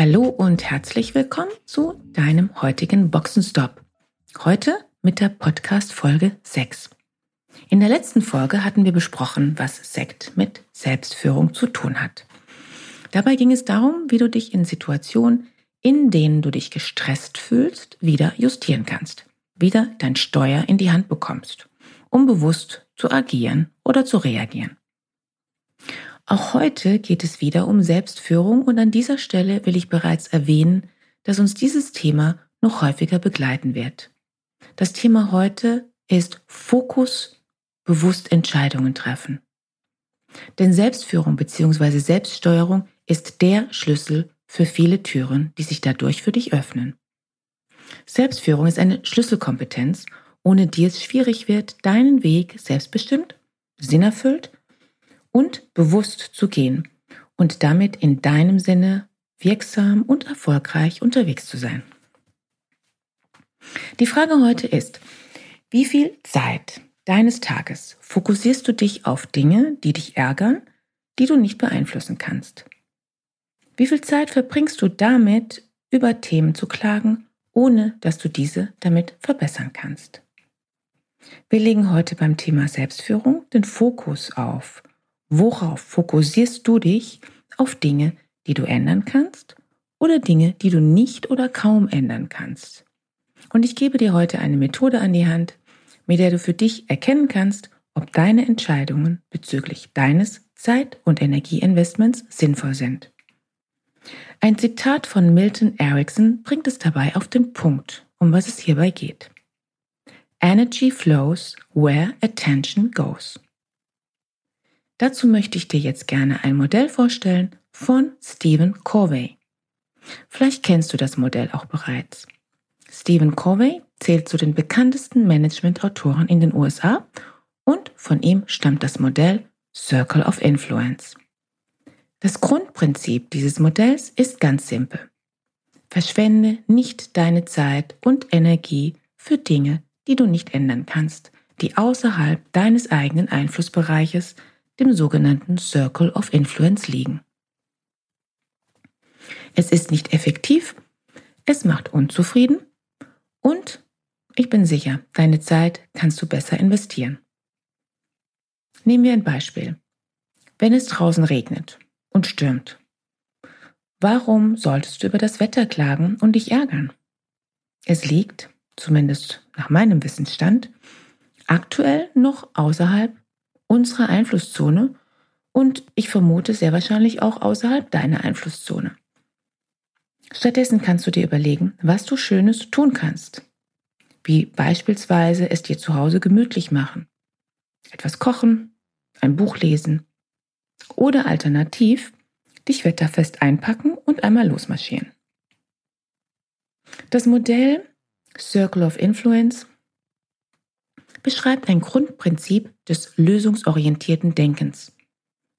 Hallo und herzlich willkommen zu deinem heutigen Boxenstopp. Heute mit der Podcast Folge 6. In der letzten Folge hatten wir besprochen, was Sekt mit Selbstführung zu tun hat. Dabei ging es darum, wie du dich in Situationen, in denen du dich gestresst fühlst, wieder justieren kannst, wieder dein Steuer in die Hand bekommst, um bewusst zu agieren oder zu reagieren. Auch heute geht es wieder um Selbstführung und an dieser Stelle will ich bereits erwähnen, dass uns dieses Thema noch häufiger begleiten wird. Das Thema heute ist Fokus, bewusst Entscheidungen treffen. Denn Selbstführung bzw. Selbststeuerung ist der Schlüssel für viele Türen, die sich dadurch für dich öffnen. Selbstführung ist eine Schlüsselkompetenz, ohne die es schwierig wird, deinen Weg selbstbestimmt, sinnerfüllt und bewusst zu gehen und damit in deinem Sinne wirksam und erfolgreich unterwegs zu sein. Die Frage heute ist, wie viel Zeit deines Tages fokussierst du dich auf Dinge, die dich ärgern, die du nicht beeinflussen kannst? Wie viel Zeit verbringst du damit, über Themen zu klagen, ohne dass du diese damit verbessern kannst? Wir legen heute beim Thema Selbstführung den Fokus auf Worauf fokussierst du dich? Auf Dinge, die du ändern kannst oder Dinge, die du nicht oder kaum ändern kannst? Und ich gebe dir heute eine Methode an die Hand, mit der du für dich erkennen kannst, ob deine Entscheidungen bezüglich deines Zeit- und Energieinvestments sinnvoll sind. Ein Zitat von Milton Erickson bringt es dabei auf den Punkt, um was es hierbei geht. Energy flows where attention goes. Dazu möchte ich dir jetzt gerne ein Modell vorstellen von Stephen Covey. Vielleicht kennst du das Modell auch bereits. Stephen Covey zählt zu den bekanntesten Management-Autoren in den USA und von ihm stammt das Modell Circle of Influence. Das Grundprinzip dieses Modells ist ganz simpel. Verschwende nicht deine Zeit und Energie für Dinge, die du nicht ändern kannst, die außerhalb deines eigenen Einflussbereiches dem sogenannten Circle of Influence liegen. Es ist nicht effektiv, es macht unzufrieden und ich bin sicher, deine Zeit kannst du besser investieren. Nehmen wir ein Beispiel. Wenn es draußen regnet und stürmt, warum solltest du über das Wetter klagen und dich ärgern? Es liegt, zumindest nach meinem Wissensstand, aktuell noch außerhalb unserer Einflusszone und ich vermute sehr wahrscheinlich auch außerhalb deiner Einflusszone. Stattdessen kannst du dir überlegen, was du Schönes tun kannst. Wie beispielsweise es dir zu Hause gemütlich machen. Etwas kochen, ein Buch lesen oder alternativ dich wetterfest einpacken und einmal losmarschieren. Das Modell Circle of Influence beschreibt ein Grundprinzip des lösungsorientierten Denkens,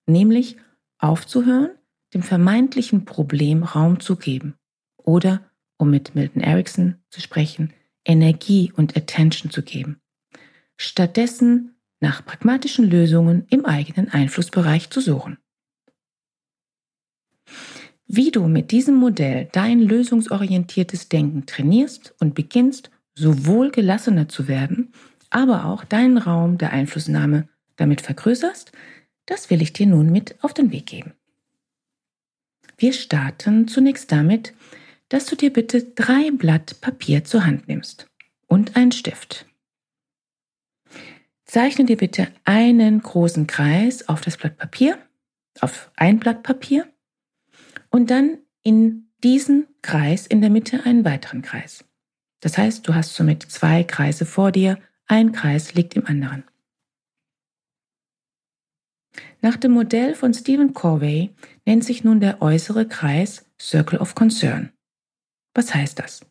nämlich aufzuhören, dem vermeintlichen Problem Raum zu geben oder, um mit Milton Erickson zu sprechen, Energie und Attention zu geben. Stattdessen nach pragmatischen Lösungen im eigenen Einflussbereich zu suchen. Wie du mit diesem Modell dein lösungsorientiertes Denken trainierst und beginnst, sowohl gelassener zu werden, aber auch deinen Raum der Einflussnahme damit vergrößerst, das will ich dir nun mit auf den Weg geben. Wir starten zunächst damit, dass du dir bitte drei Blatt Papier zur Hand nimmst und einen Stift. Zeichne dir bitte einen großen Kreis auf das Blatt Papier, auf ein Blatt Papier und dann in diesen Kreis in der Mitte einen weiteren Kreis. Das heißt, du hast somit zwei Kreise vor dir, ein Kreis liegt im anderen. Nach dem Modell von Stephen Corvey nennt sich nun der äußere Kreis Circle of Concern. Was heißt das?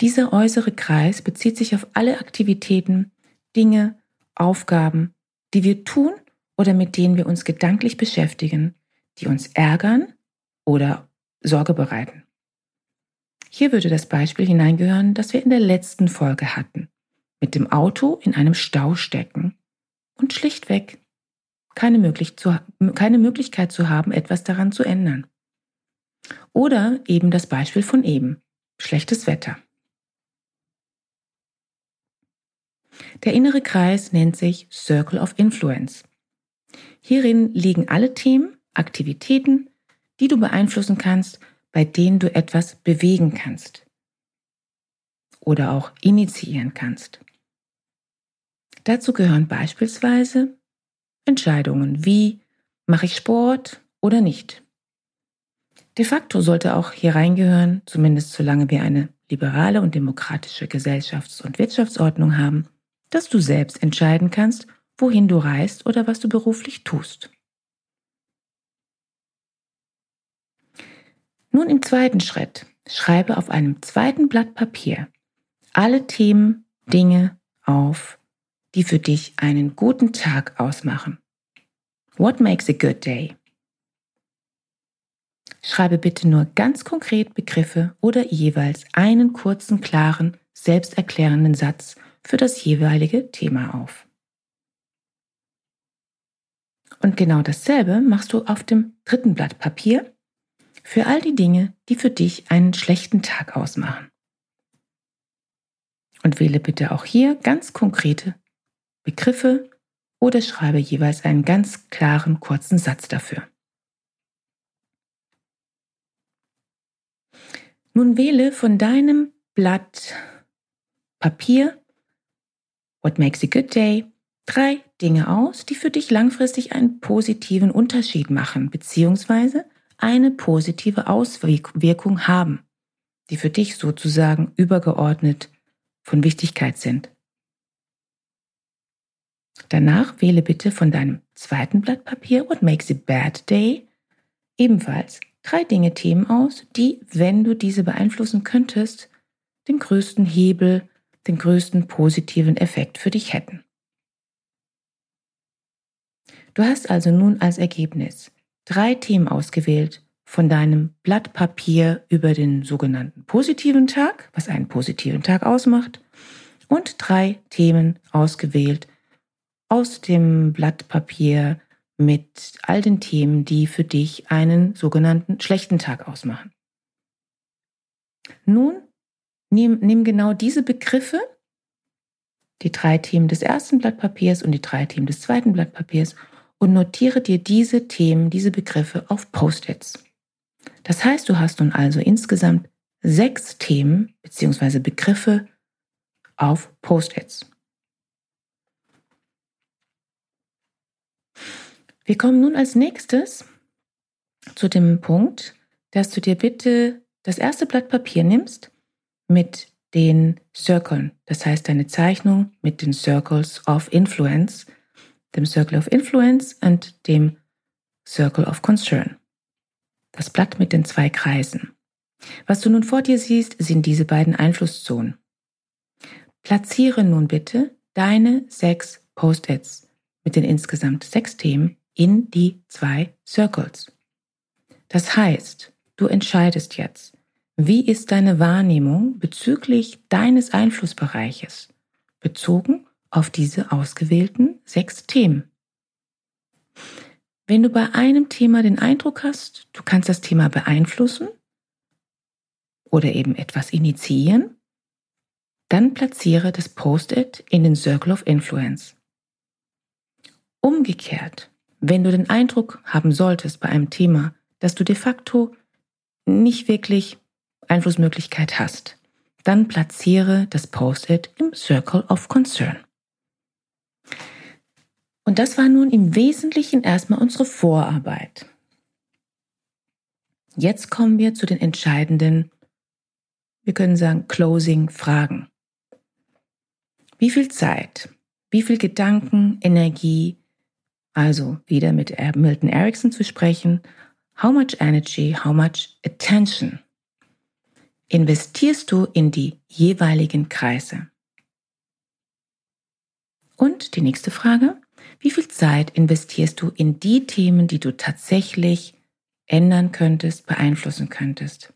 Dieser äußere Kreis bezieht sich auf alle Aktivitäten, Dinge, Aufgaben, die wir tun oder mit denen wir uns gedanklich beschäftigen, die uns ärgern oder Sorge bereiten. Hier würde das Beispiel hineingehören, das wir in der letzten Folge hatten. Mit dem Auto in einem Stau stecken und schlichtweg keine, möglich zu, keine Möglichkeit zu haben, etwas daran zu ändern. Oder eben das Beispiel von eben. Schlechtes Wetter. Der innere Kreis nennt sich Circle of Influence. Hierin liegen alle Themen, Aktivitäten, die du beeinflussen kannst, bei denen du etwas bewegen kannst oder auch initiieren kannst. Dazu gehören beispielsweise Entscheidungen wie mache ich Sport oder nicht. De facto sollte auch hier reingehören, zumindest solange wir eine liberale und demokratische Gesellschafts- und Wirtschaftsordnung haben, dass du selbst entscheiden kannst, wohin du reist oder was du beruflich tust. Nun im zweiten Schritt schreibe auf einem zweiten Blatt Papier alle Themen, Dinge auf, die für dich einen guten Tag ausmachen. What makes a good day? Schreibe bitte nur ganz konkret Begriffe oder jeweils einen kurzen, klaren, selbsterklärenden Satz für das jeweilige Thema auf. Und genau dasselbe machst du auf dem dritten Blatt Papier für all die Dinge, die für dich einen schlechten Tag ausmachen. Und wähle bitte auch hier ganz konkrete Begriffe oder schreibe jeweils einen ganz klaren kurzen Satz dafür. Nun wähle von deinem Blatt Papier What makes a good day drei Dinge aus, die für dich langfristig einen positiven Unterschied machen bzw. eine positive Auswirkung haben, die für dich sozusagen übergeordnet von Wichtigkeit sind. Danach wähle bitte von deinem zweiten Blatt Papier What makes a bad day ebenfalls drei Dinge Themen aus, die, wenn du diese beeinflussen könntest, den größten Hebel, den größten positiven Effekt für dich hätten. Du hast also nun als Ergebnis drei Themen ausgewählt von deinem Blatt Papier über den sogenannten positiven Tag, was einen positiven Tag ausmacht, und drei Themen ausgewählt aus dem Blatt Papier mit all den Themen, die für dich einen sogenannten schlechten Tag ausmachen. Nun nimm, nimm genau diese Begriffe, die drei Themen des ersten Blatt Papiers und die drei Themen des zweiten Blatt Papiers und notiere dir diese Themen, diese Begriffe auf Post-its. Das heißt, du hast nun also insgesamt sechs Themen bzw. Begriffe auf Post-its. Wir kommen nun als nächstes zu dem Punkt, dass du dir bitte das erste Blatt Papier nimmst mit den Circles, das heißt deine Zeichnung mit den Circles of Influence, dem Circle of Influence und dem Circle of Concern. Das Blatt mit den zwei Kreisen. Was du nun vor dir siehst, sind diese beiden Einflusszonen. Platziere nun bitte deine sechs Post-its mit den insgesamt sechs Themen in die zwei Circles. Das heißt, du entscheidest jetzt, wie ist deine Wahrnehmung bezüglich deines Einflussbereiches, bezogen auf diese ausgewählten sechs Themen. Wenn du bei einem Thema den Eindruck hast, du kannst das Thema beeinflussen oder eben etwas initiieren, dann platziere das Post-it in den Circle of Influence. Umgekehrt, wenn du den Eindruck haben solltest bei einem Thema, dass du de facto nicht wirklich Einflussmöglichkeit hast, dann platziere das Post-it im Circle of Concern. Und das war nun im Wesentlichen erstmal unsere Vorarbeit. Jetzt kommen wir zu den entscheidenden, wir können sagen, Closing Fragen. Wie viel Zeit, wie viel Gedanken, Energie, also wieder mit Milton Erickson zu sprechen, How much energy, how much attention investierst du in die jeweiligen Kreise? Und die nächste Frage, wie viel Zeit investierst du in die Themen, die du tatsächlich ändern könntest, beeinflussen könntest?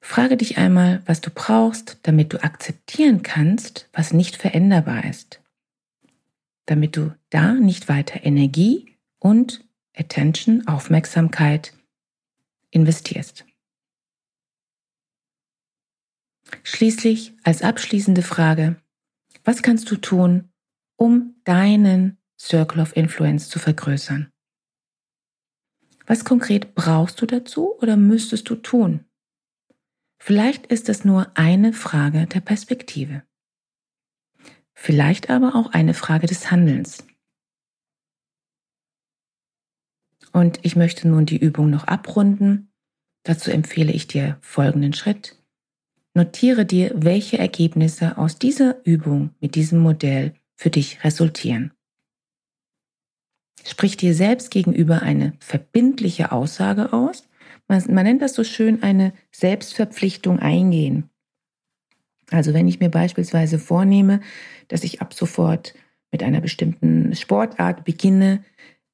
Frage dich einmal, was du brauchst, damit du akzeptieren kannst, was nicht veränderbar ist. Damit du da nicht weiter Energie und Attention, Aufmerksamkeit investierst. Schließlich als abschließende Frage, was kannst du tun, um deinen Circle of Influence zu vergrößern? Was konkret brauchst du dazu oder müsstest du tun? Vielleicht ist es nur eine Frage der Perspektive. Vielleicht aber auch eine Frage des Handelns. Und ich möchte nun die Übung noch abrunden. Dazu empfehle ich dir folgenden Schritt. Notiere dir, welche Ergebnisse aus dieser Übung mit diesem Modell für dich resultieren. Sprich dir selbst gegenüber eine verbindliche Aussage aus. Man, man, nennt das so schön eine Selbstverpflichtung eingehen. Also wenn ich mir beispielsweise vornehme, dass ich ab sofort mit einer bestimmten Sportart beginne,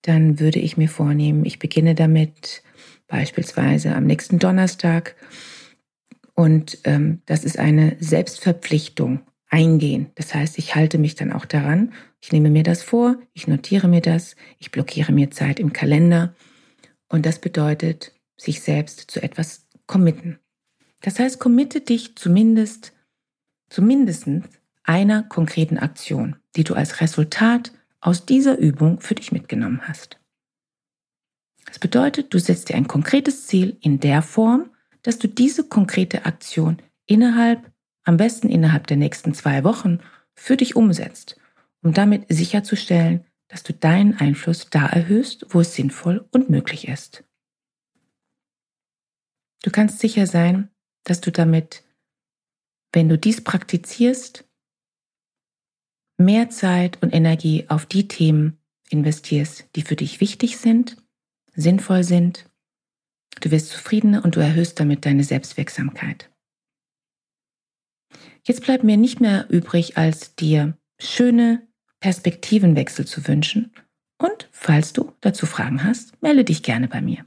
dann würde ich mir vornehmen, ich beginne damit beispielsweise am nächsten Donnerstag und ähm, das ist eine Selbstverpflichtung eingehen. Das heißt, ich halte mich dann auch daran. Ich nehme mir das vor, ich notiere mir das, ich blockiere mir Zeit im Kalender. Und das bedeutet, sich selbst zu etwas committen. Das heißt, committe dich zumindest, zumindest einer konkreten Aktion, die du als Resultat aus dieser Übung für dich mitgenommen hast. Das bedeutet, du setzt dir ein konkretes Ziel in der Form, dass du diese konkrete Aktion innerhalb, am besten innerhalb der nächsten zwei Wochen, für dich umsetzt, um damit sicherzustellen, dass du deinen Einfluss da erhöhst, wo es sinnvoll und möglich ist. Du kannst sicher sein, dass du damit, wenn du dies praktizierst, mehr Zeit und Energie auf die Themen investierst, die für dich wichtig sind, sinnvoll sind Du wirst zufriedener und du erhöhst damit deine Selbstwirksamkeit. Jetzt bleibt mir nicht mehr übrig, als dir schöne Perspektivenwechsel zu wünschen. Und falls du dazu Fragen hast, melde dich gerne bei mir.